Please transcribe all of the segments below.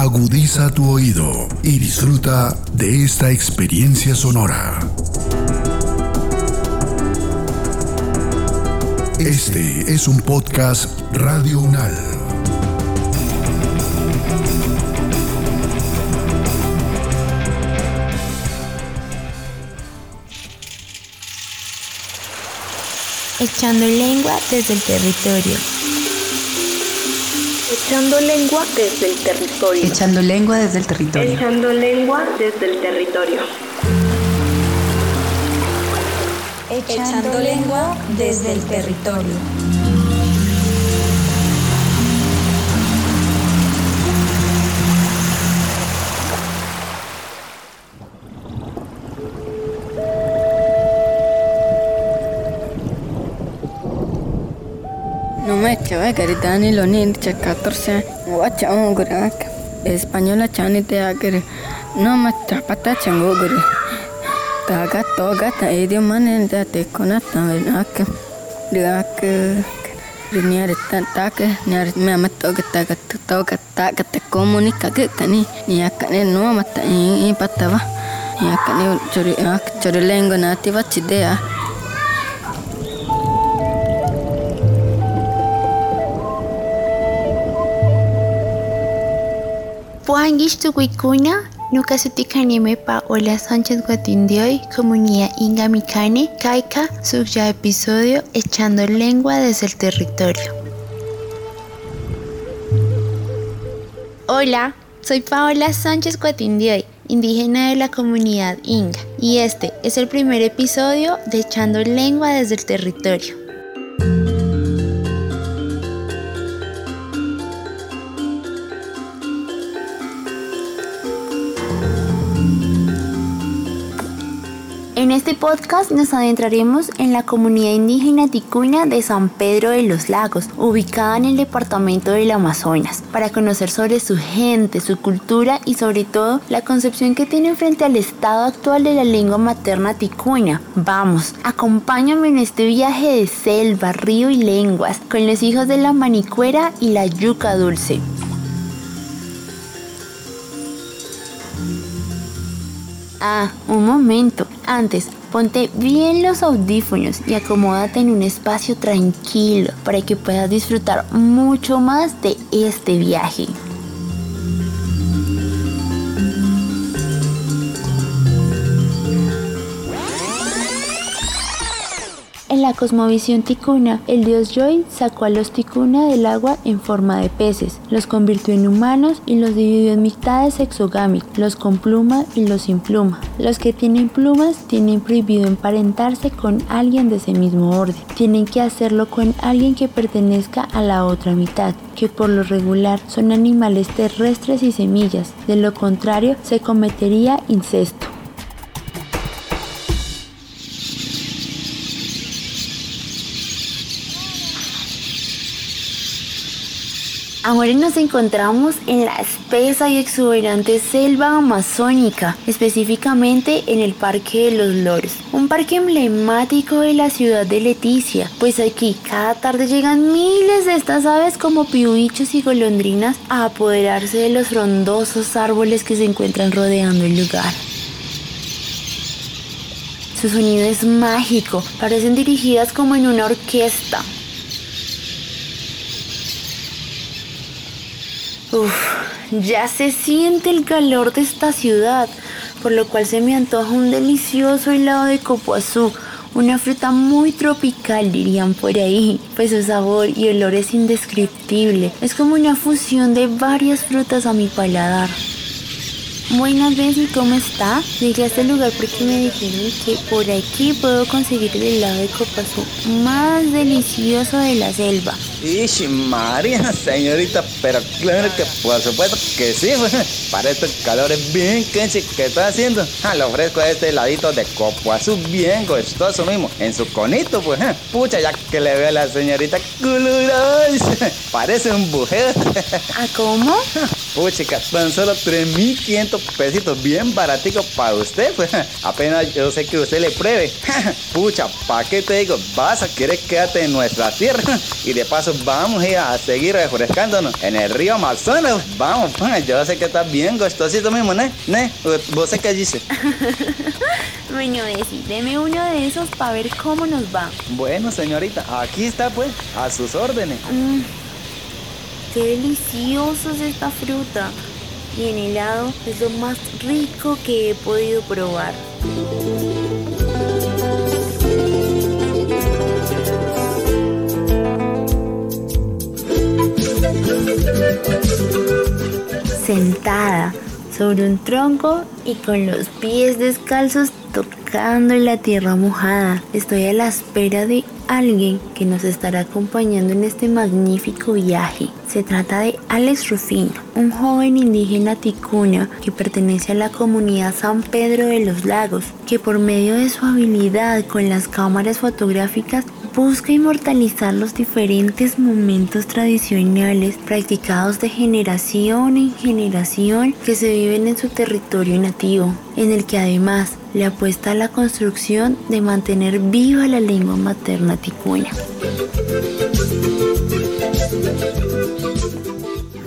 Agudiza tu oído y disfruta de esta experiencia sonora. Este es un podcast Radio Unal. Echando lengua desde el territorio. Echando lengua desde el territorio. Echando lengua desde el territorio. Echando lengua desde el territorio. Echando lengua desde el territorio. Numecha garitani lonin chakatorse wacha ongurak española chani te agre no macha pata changogre taga toga ta idioma manen da te konata venak diak Niare take niare me amato que taga toga taga te comunica que tani ni. Akane no mata i patava ni akane chori ak chori lengo nativa chidea Puangish tu wikuna, nuka sutikanime pa Hola Sánchez Guatindioy, comunidad Inga Micane, Kaika, suya episodio Echando lengua desde el territorio. Hola, soy Paola Sánchez Guatindioy, indígena de la comunidad Inga, y este es el primer episodio de Echando lengua desde el territorio. En este podcast nos adentraremos en la comunidad indígena ticuna de San Pedro de los Lagos, ubicada en el departamento del Amazonas, para conocer sobre su gente, su cultura y sobre todo la concepción que tienen frente al estado actual de la lengua materna ticuna. Vamos, acompáñame en este viaje de selva, río y lenguas con los hijos de la manicuera y la yuca dulce. Ah, un momento. Antes, ponte bien los audífonos y acomódate en un espacio tranquilo para que puedas disfrutar mucho más de este viaje. La cosmovisión ticuna, el dios Joy sacó a los ticuna del agua en forma de peces, los convirtió en humanos y los dividió en mitades exogámicas, los con pluma y los sin pluma. Los que tienen plumas tienen prohibido emparentarse con alguien de ese mismo orden. Tienen que hacerlo con alguien que pertenezca a la otra mitad, que por lo regular son animales terrestres y semillas. De lo contrario, se cometería incesto. Ahora nos encontramos en la espesa y exuberante selva amazónica, específicamente en el Parque de los Loros, un parque emblemático de la ciudad de Leticia, pues aquí cada tarde llegan miles de estas aves como piuichos y golondrinas a apoderarse de los frondosos árboles que se encuentran rodeando el lugar. Su sonido es mágico, parecen dirigidas como en una orquesta, Uf, ya se siente el calor de esta ciudad, por lo cual se me antoja un delicioso helado de copoazú, una fruta muy tropical dirían por ahí, pues su sabor y olor es indescriptible, es como una fusión de varias frutas a mi paladar. Buenas Benji, ¿cómo está? Llegué a este lugar porque me dijeron que por aquí puedo conseguir el helado de copazú más delicioso de la selva. Ishi María, señorita, pero claro que por supuesto que sí, para estos calores bien quenchi que está haciendo. Ah, le ofrezco este heladito de copoazú bien gustoso mismo, en su conito, pues. eh. Pucha, ya que le veo a la señorita colorosa, parece un bujeo. ¿A cómo? Puchica, tan solo 3.500 pesitos, bien baratico para usted, pues. Apenas yo sé que usted le pruebe. Pucha, ¿para qué te digo? Vas a querer quedarte en nuestra tierra. Y de paso vamos a ir a seguir refrescándonos en el río Amazonas. Vamos, pues, yo sé que está bien gustosito mismo, ¿ne? ¿Ne? ¿Vos sé qué dice? bueno, Desi, deme uno de esos para ver cómo nos va. Bueno, señorita, aquí está pues, a sus órdenes. Mm, qué deliciosa es esta fruta. Y en helado es lo más rico que he podido probar. Sentada sobre un tronco y con los pies descalzos tocando la tierra mojada. Estoy a la espera de alguien que nos estará acompañando en este magnífico viaje. Se trata de Alex Rufino, un joven indígena ticuna que pertenece a la comunidad San Pedro de los Lagos, que por medio de su habilidad con las cámaras fotográficas busca inmortalizar los diferentes momentos tradicionales practicados de generación en generación que se viven en su territorio nativo, en el que además le apuesta a la construcción de mantener viva la lengua materna ticuna.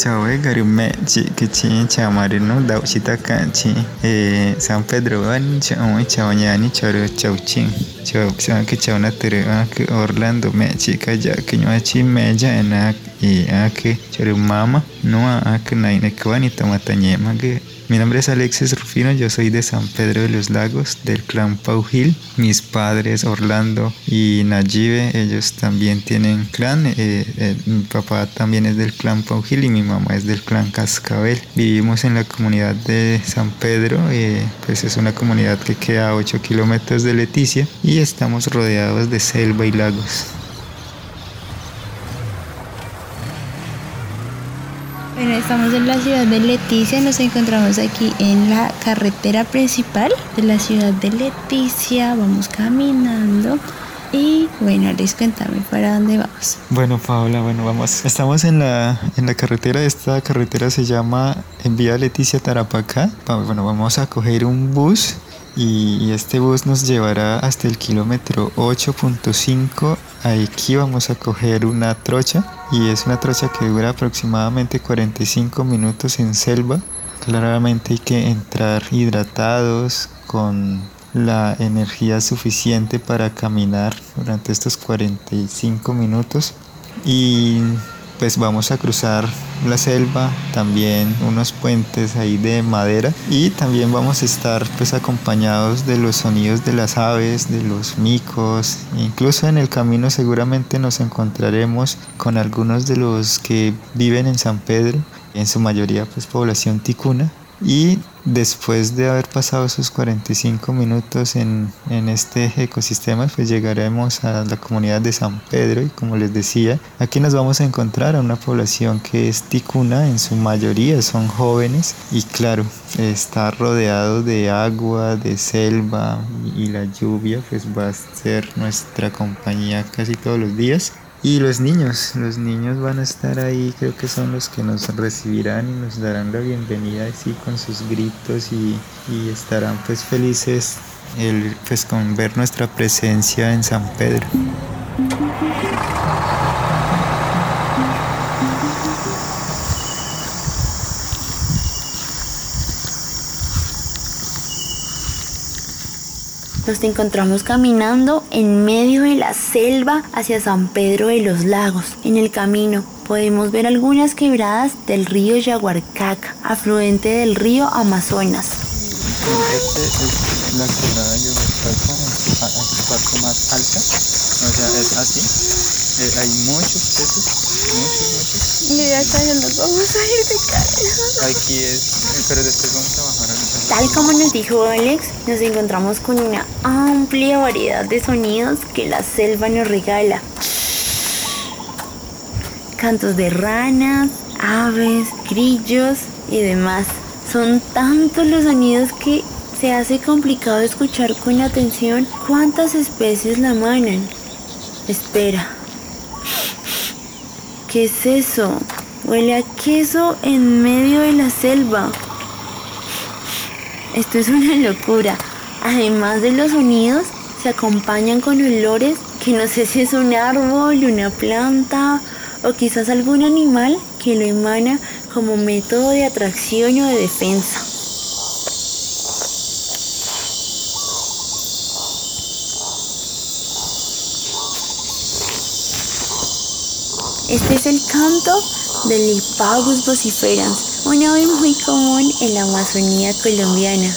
cawe Chawé garume chi kichi chamarino dau cita kaci eh San Pedro an cawe cawe nyani cawe cawe cing. Cawe psa ke na tere ah, ke Orlando me kaja kinywa chi meja enak. Eh, ah, I ake cawe mama noa ake ah, naine kwani tamatanye mage Mi nombre es Alexis Rufino, yo soy de San Pedro de los Lagos, del clan Paujil. Mis padres, Orlando y Nayibe, ellos también tienen clan. Eh, eh, mi papá también es del clan Paujil y mi mamá es del clan Cascabel. Vivimos en la comunidad de San Pedro, eh, pues es una comunidad que queda a 8 kilómetros de Leticia y estamos rodeados de selva y lagos. Bueno, estamos en la ciudad de Leticia, nos encontramos aquí en la carretera principal de la ciudad de Leticia, vamos caminando y bueno, les cuéntame para dónde vamos. Bueno, Paola, bueno, vamos. Estamos en la, en la carretera, esta carretera se llama en Vía Leticia Tarapacá. Bueno, vamos a coger un bus y este bus nos llevará hasta el kilómetro 8.5. Aquí vamos a coger una trocha y es una trocha que dura aproximadamente 45 minutos en selva. Claramente hay que entrar hidratados con la energía suficiente para caminar durante estos 45 minutos y pues vamos a cruzar la selva, también unos puentes ahí de madera y también vamos a estar pues acompañados de los sonidos de las aves, de los micos, incluso en el camino seguramente nos encontraremos con algunos de los que viven en San Pedro, en su mayoría pues población ticuna. Y después de haber pasado esos 45 minutos en, en, este ecosistema, pues llegaremos a la comunidad de San Pedro y como les decía, aquí nos vamos a encontrar a una población que es ticuna, en su mayoría son jóvenes y claro, está rodeado de agua, de selva y la lluvia pues va a ser nuestra compañía casi todos los días. Y los niños, los niños van a estar ahí, creo que son los que nos recibirán y nos darán la bienvenida así con sus gritos y, y estarán pues felices el, pues con ver nuestra presencia en San Pedro. Nos encontramos caminando en medio de la selva hacia San Pedro de los Lagos. En el camino podemos ver algunas quebradas del río Yaguarcaca, afluente del río Amazonas. Este es la quebrada Yaguarcaca, en su parte más alta. O sea, es así. Eh, hay muchos peces, muchos, muchos. Mira, acá ya nos vamos a ir de cabeza. Aquí es, pero después vamos a Tal como nos dijo Alex, nos encontramos con una amplia variedad de sonidos que la selva nos regala. Cantos de ranas, aves, grillos y demás. Son tantos los sonidos que se hace complicado escuchar con atención cuántas especies la manan. Espera. ¿Qué es eso? Huele a queso en medio de la selva. Esto es una locura. Además de los sonidos, se acompañan con olores que no sé si es un árbol, una planta o quizás algún animal que lo emana como método de atracción o de defensa. Este es el canto del Lipagus vociferans, una ave muy común en la Amazonía colombiana.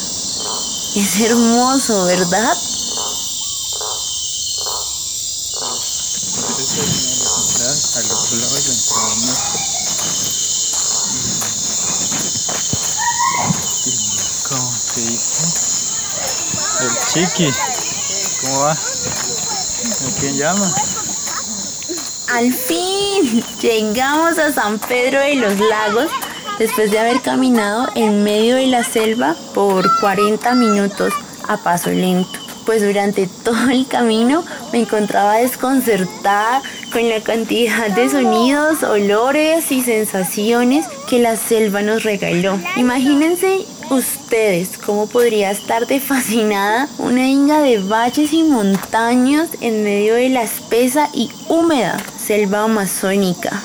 Es hermoso, ¿verdad? ¿Cómo se dice? El chiqui. ¿Cómo va? ¿A quién llama? Al fin llegamos a San Pedro de los Lagos después de haber caminado en medio de la selva por 40 minutos a paso lento. Pues durante todo el camino me encontraba desconcertada con la cantidad de sonidos, olores y sensaciones que la selva nos regaló. Imagínense ustedes cómo podría estar de fascinada una inga de valles y montañas en medio de la espesa y húmeda selva amazónica.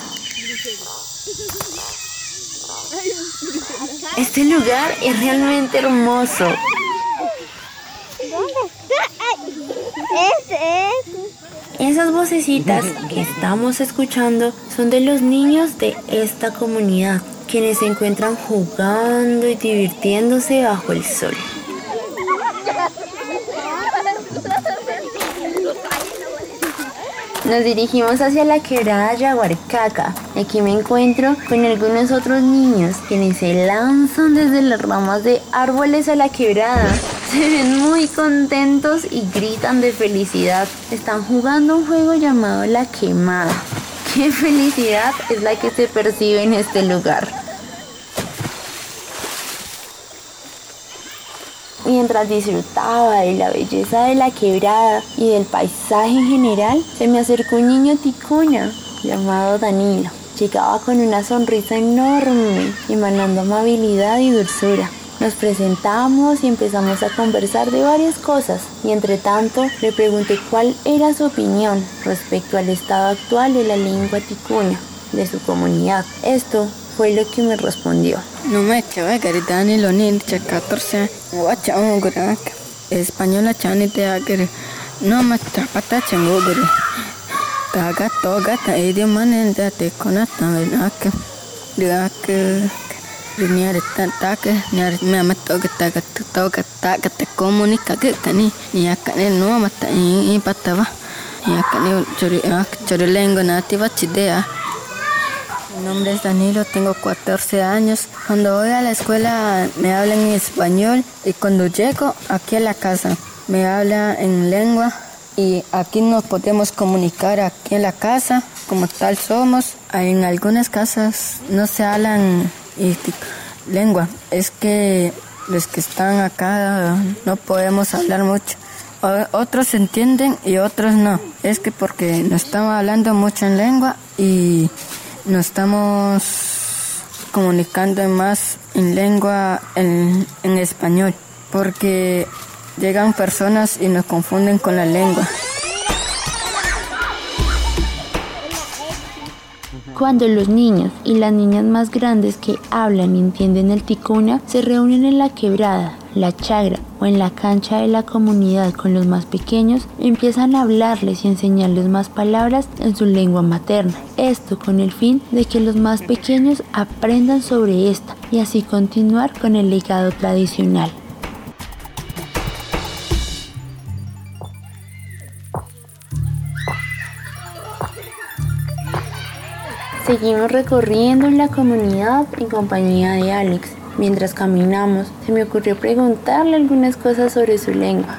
Este lugar es realmente hermoso. Esas vocecitas que estamos escuchando son de los niños de esta comunidad, quienes se encuentran jugando y divirtiéndose bajo el sol. Nos dirigimos hacia la quebrada Yaguarcaca. Aquí me encuentro con algunos otros niños quienes se lanzan desde las ramas de árboles a la quebrada. Se ven muy contentos y gritan de felicidad. Están jugando un juego llamado La Quemada. ¡Qué felicidad es la que se percibe en este lugar! Mientras disfrutaba de la belleza de la quebrada y del paisaje en general, se me acercó un niño ticuna llamado Danilo. Llegaba con una sonrisa enorme, emanando amabilidad y dulzura. Nos presentamos y empezamos a conversar de varias cosas y entre tanto le pregunté cuál era su opinión respecto al estado actual de la lengua ticuna de su comunidad. Esto fue lo que me respondió. No me echaba garitani lo ni chacatorce guacha un gurak española chani te agar no me chapata chango gure taga toga ta edio manen da te konata venak diak Niar tak niar me ama toga taga toga taga te comunica que tani ni akane no mata i patava ni akane chori chori lengo nativa chidea mi nombre es Danilo, tengo 14 años. Cuando voy a la escuela me hablan en español y cuando llego aquí a la casa me habla en lengua y aquí nos podemos comunicar aquí en la casa como tal somos. En algunas casas no se hablan lengua, es que los que están acá no podemos hablar mucho. Otros entienden y otros no. Es que porque no estamos hablando mucho en lengua y nos estamos comunicando más en lengua, en, en español, porque llegan personas y nos confunden con la lengua. Cuando los niños y las niñas más grandes que hablan y entienden el ticuna se reúnen en la quebrada, la chagra o en la cancha de la comunidad con los más pequeños, empiezan a hablarles y enseñarles más palabras en su lengua materna. Esto con el fin de que los más pequeños aprendan sobre esta y así continuar con el legado tradicional. Seguimos recorriendo en la comunidad en compañía de Alex. Mientras caminamos, se me ocurrió preguntarle algunas cosas sobre su lengua.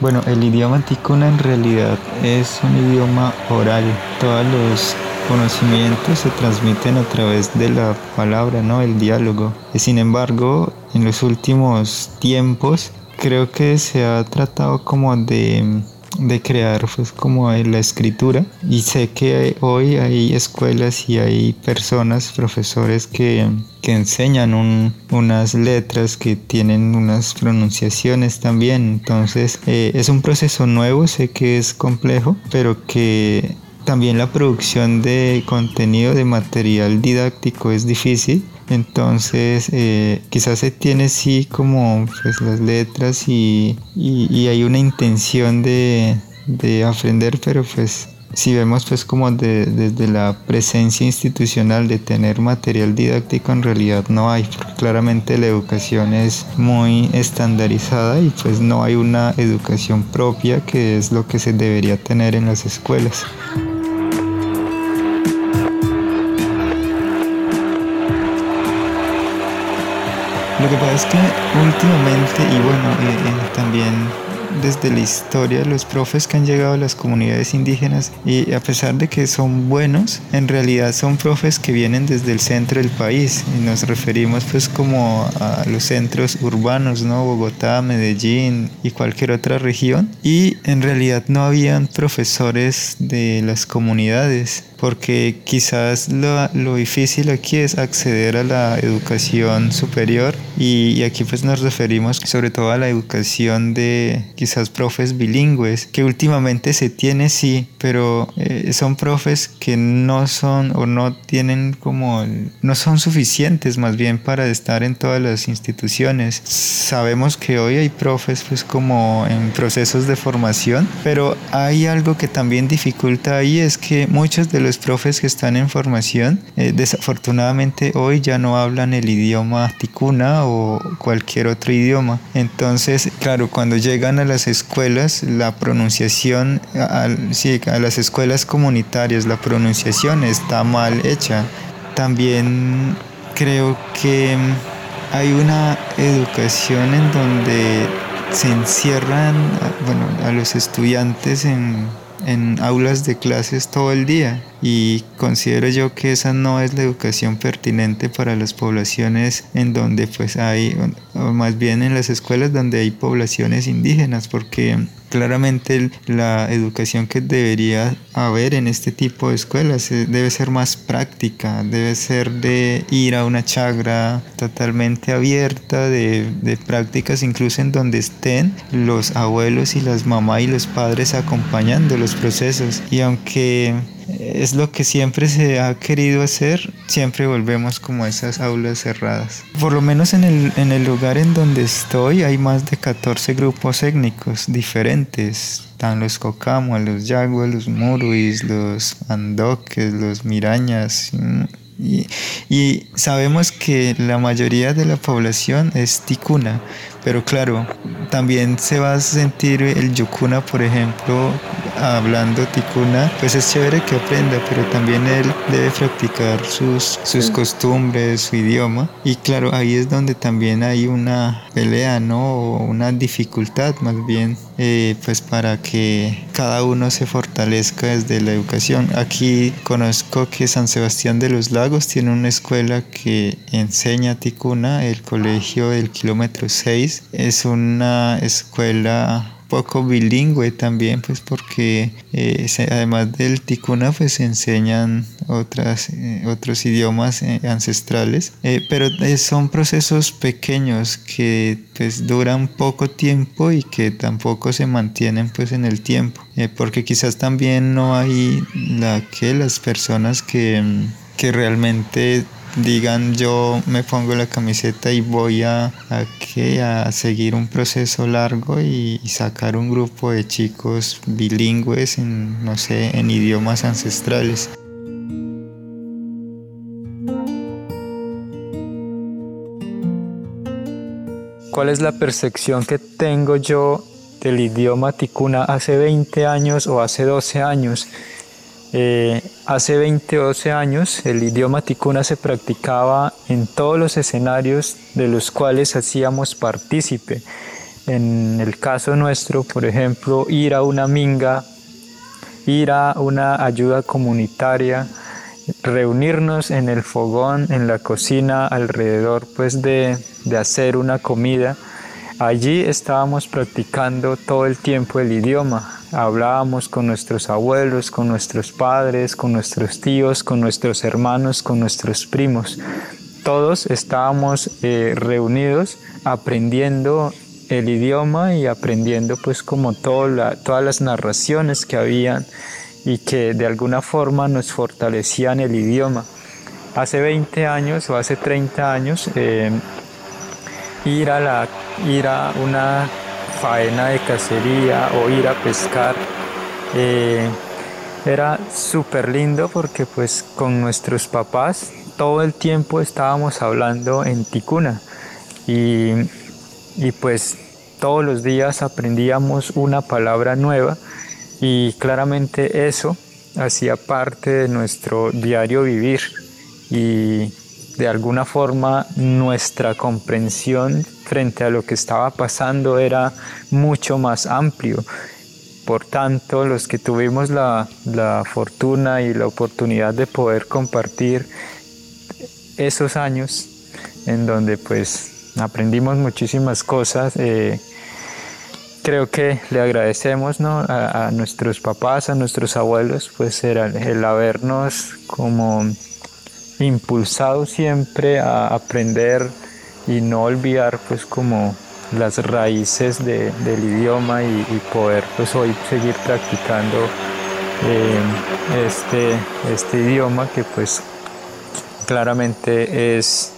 Bueno, el idioma ticuna en realidad es un idioma oral. Todos los conocimientos se transmiten a través de la palabra, ¿no? El diálogo. Sin embargo, en los últimos tiempos creo que se ha tratado como de de crear pues como la escritura. Y sé que hoy hay escuelas y hay personas, profesores que, que enseñan un, unas letras que tienen unas pronunciaciones también. Entonces eh, es un proceso nuevo sé que es complejo pero que también la producción de contenido de material didáctico es difícil entonces, eh, quizás se tiene sí como pues, las letras y, hay una intención de, aprender, pero pues si vemos pues como desde la presencia institucional de tener material didáctico en realidad no hay, porque claramente la educación es muy estandarizada y pues no hay una educación propia que es lo que se debería tener en las escuelas. Que pasa es que últimamente, y bueno, eh, también desde la historia los profes que han llegado a las comunidades indígenas y a pesar de que son buenos, en realidad son profes que vienen desde el centro del país. Y nos referimos pues como a los centros urbanos, ¿no? Bogotá, Medellín y cualquier otra región. Y en realidad no habían profesores de las comunidades porque quizás lo, difícil aquí es acceder a la educación superior. Y, aquí pues nos referimos sobre todo a la educación de quizás profes bilingües que últimamente se tiene sí pero eh, son profes que no son o no tienen como no son suficientes más bien para estar en todas las instituciones sabemos que hoy hay profes pues como en procesos de formación pero hay algo que también dificulta ahí es que muchos de los profes que están en formación, eh, desafortunadamente hoy ya no hablan el idioma ticuna o cualquier otro idioma. Entonces, claro, cuando llegan a las escuelas, la pronunciación, a, sí, a las escuelas comunitarias, la pronunciación está mal hecha. También creo que hay una educación en donde se encierran bueno, a los estudiantes en en aulas de clases todo el día y considero yo que esa no es la educación pertinente para las poblaciones en donde pues hay, o más bien en las escuelas donde hay poblaciones indígenas, porque claramente la educación que debería haber en este tipo de escuelas eh, debe ser más práctica, debe ser de ir a una chagra totalmente abierta, de, de prácticas incluso en donde estén los abuelos y las mamás y los padres acompañando los procesos. Y aunque es lo que siempre se ha querido hacer, siempre volvemos como a esas aulas cerradas. Por lo menos en el, en el lugar en donde estoy hay más de 14 grupos étnicos diferentes. Están los Cocamo, los Yaguas, los Muruis, los Andoques, los Mirañas, y, y, sabemos que la mayoría de la población es ticuna, pero claro, también se va a sentir el yucuna, por ejemplo, hablando ticuna, pues es chévere que aprenda, pero también él debe practicar sus, sus costumbres, su idioma. Y claro, ahí es donde también hay una pelea, ¿no? O una dificultad más bien, eh, pues para que cada uno se fortalezca desde la educación. Aquí conozco que San Sebastián de los Lagos tiene una escuela que enseña ticuna, el colegio del kilómetro 6. Es una escuela poco bilingüe también, pues porque eh, además del ticuna, pues se enseñan otras, eh, otros idiomas eh, ancestrales, pero son procesos pequeños que pues duran poco tiempo y que tampoco se mantienen pues en el tiempo, porque quizás también no hay la que las personas que, que realmente digan yo me pongo la camiseta y voy a, a, a seguir un proceso largo y, sacar un grupo de chicos bilingües en, no sé, en idiomas ancestrales. ¿Cuál es la percepción que tengo yo del idioma ticuna hace 20 años o hace 12 años? Eh, hace 20 o 12 años el idioma ticuna se practicaba en todos los escenarios de los cuales hacíamos partícipe. En el caso nuestro, por ejemplo, ir a una minga, ir a una ayuda comunitaria, reunirnos en el fogón, en la cocina, alrededor pues de, de hacer una comida. Allí estábamos practicando todo el tiempo el idioma hablábamos con nuestros abuelos, con nuestros padres, con nuestros tíos, con nuestros hermanos, con nuestros primos. Todos estábamos eh, reunidos aprendiendo el idioma y aprendiendo pues como todas las narraciones que habían y que de alguna forma nos fortalecían el idioma. Hace 20 años o hace 30 años eh, ir, a ir a una faena de cacería o ir a pescar eh, era súper lindo porque pues con nuestros papás todo el tiempo estábamos hablando en ticuna y y pues todos los días aprendíamos una palabra nueva y claramente eso hacía parte de nuestro diario vivir y de alguna forma nuestra comprensión frente a lo que estaba pasando era mucho más amplio. Por tanto, los que tuvimos la, la fortuna y la oportunidad de poder compartir esos años en donde pues aprendimos muchísimas cosas. Eh, creo que le agradecemos a, nuestros papás, a nuestros abuelos, pues era el habernos como impulsado siempre a aprender y no olvidar pues como las raíces del idioma y, poder pues hoy seguir practicando eh, este, este idioma que pues claramente es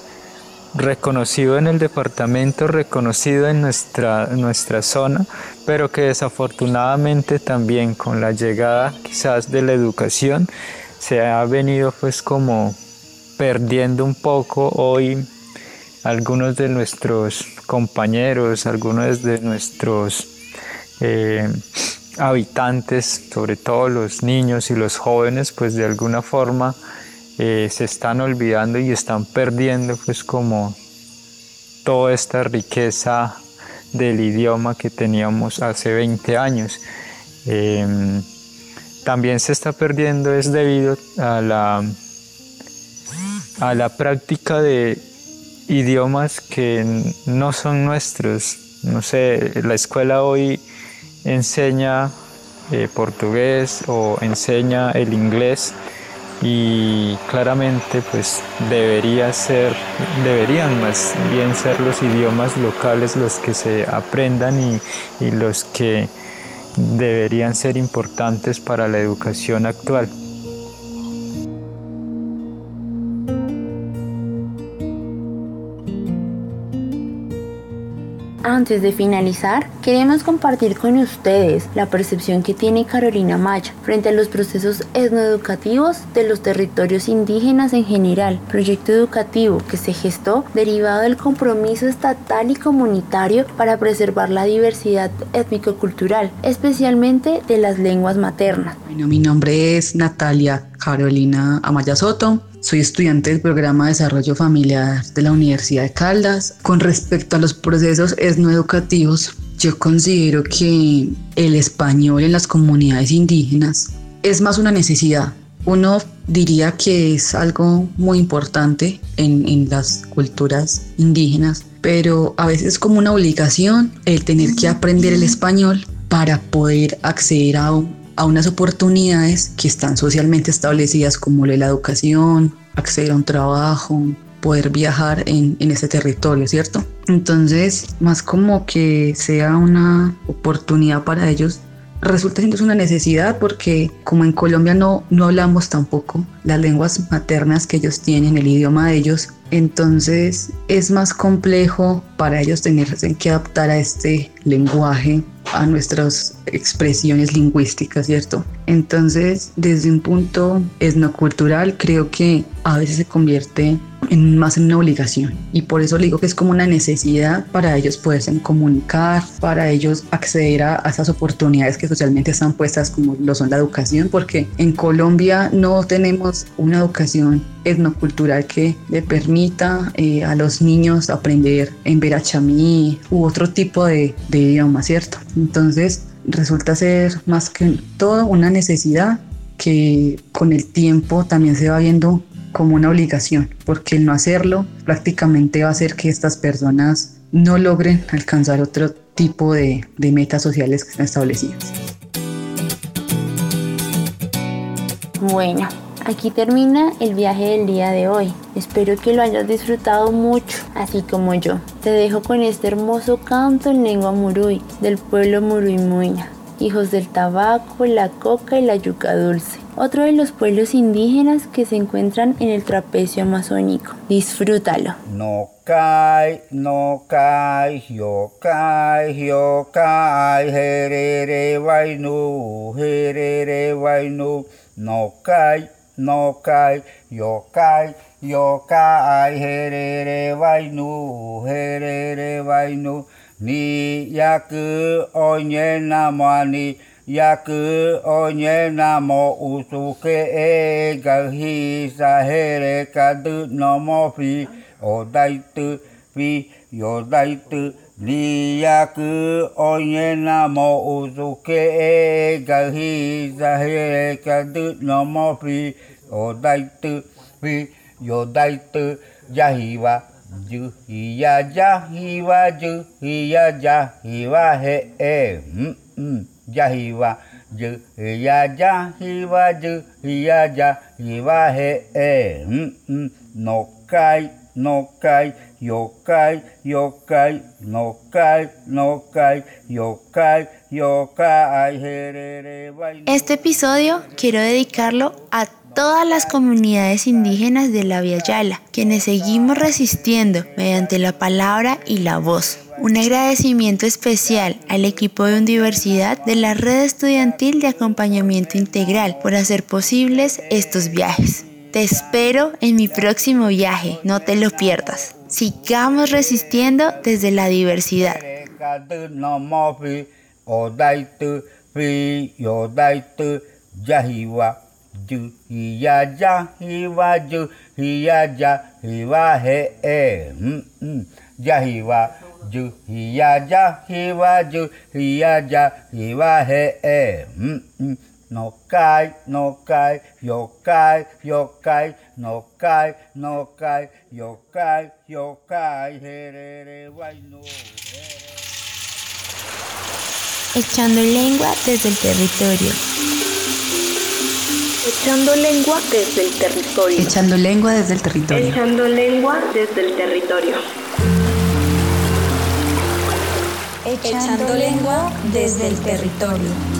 reconocido en el departamento, reconocido en nuestra, nuestra zona, pero que desafortunadamente también con la llegada quizás de la educación se ha venido pues como perdiendo un poco hoy algunos de nuestros compañeros, algunos de nuestros eh, habitantes, sobre todo los niños y los jóvenes, pues de alguna forma eh, se están olvidando y están perdiendo pues como toda esta riqueza del idioma que teníamos hace 20 años. Em, también se está perdiendo es debido a la, a la práctica de idiomas que no son nuestros. No sé, la escuela hoy enseña eh, portugués o enseña el inglés y claramente pues debería ser, deberían más bien ser los idiomas locales los que se aprendan y, y los que deberían ser importantes para la educación actual. Antes de finalizar, queremos compartir con ustedes la percepción que tiene Carolina Maya frente a los procesos etnoeducativos de los territorios indígenas en general, proyecto educativo que se gestó derivado del compromiso estatal y comunitario para preservar la diversidad étnico-cultural, especialmente de las lenguas maternas. Bueno, mi nombre es Natalia Carolina Amaya Soto. Soy estudiante del programa de desarrollo familiar de la Universidad de Caldas. Con respecto a los procesos etnoeducativos, yo considero que el español en las comunidades indígenas es más una necesidad. Uno diría que es algo muy importante en, en las culturas indígenas, pero a veces es como una obligación el tener que aprender el español para poder acceder a, a unas oportunidades que están socialmente establecidas como la educación, acceder a un trabajo, poder viajar en, en ese territorio, ¿cierto? Entonces, más como que sea una oportunidad para ellos, resulta siendo una necesidad porque como en Colombia no, no hablamos tampoco las lenguas maternas que ellos tienen, el idioma de ellos, entonces es más complejo para ellos tenerse que adaptar a este lenguaje a nuestras expresiones lingüísticas, ¿cierto? Entonces, desde un punto etnocultural, creo que a veces se convierte en más en una obligación y por eso digo que es como una necesidad para ellos poderse comunicar, para ellos acceder a, esas oportunidades que socialmente están puestas como lo son la educación, porque en Colombia no tenemos una educación etnocultural que le permita eh, a los niños aprender en verachamí u otro tipo de, de idioma, ¿cierto? Entonces resulta ser más que todo una necesidad que con el tiempo también se va viendo como una obligación, porque el no hacerlo prácticamente va a hacer que estas personas no logren alcanzar otro tipo de, metas sociales que están establecidas. Bueno, aquí termina el viaje del día de hoy. Espero que lo hayas disfrutado mucho, así como yo. Te dejo con este hermoso canto en lengua murui del pueblo murimuina hijos del tabaco, la coca y la yuca dulce. Otro de los pueblos indígenas que se encuentran en el trapecio amazónico. Disfrútalo. No kai, no kai, yo kai, yo kai, herere vainu, herere vainu, no kai, no kai, yo kai, yo kai, herere vainu, herere vainu, にやくおにえなもまにやくおにえなもうすけえがひさへれかどのもひおだいとひよだいとにやくおにえなもうすけえがひさへれかどのもひおだいとひよだいとじゃひは yo daitu yahiwa ju hiya jahiwa ju hiya jahiwa he e mm, mm. Yahiwa ju hiya jahiwa ju hiya jahiwa he e mm, mm. no kai no kai yokai yokai no kai no kai yokai yokai herere vainu. Este episodio quiero dedicarlo a todas las comunidades indígenas de la Via Yala, quienes seguimos resistiendo mediante la palabra y la voz. Un agradecimiento especial al equipo de Universidad de la Red Estudiantil de Acompañamiento Integral por hacer posibles estos viajes. Te espero en mi próximo viaje, no te lo pierdas. Sigamos resistiendo desde la diversidad. Daitu fi yo daitu jahiwa ju hiya jahiwa ju hiya jahiwa he e mm, mm. jahiwa ju hiya jahiwa ju hiya jahiwa he e mm, no kai no kai yo kai yo kai no kai no kai yo kai yo kai herere vainu Echando lengua desde el territorio. Echando lengua desde el territorio. Echando lengua desde el territorio. Echando lengua desde el territorio. Echando lengua desde el territorio.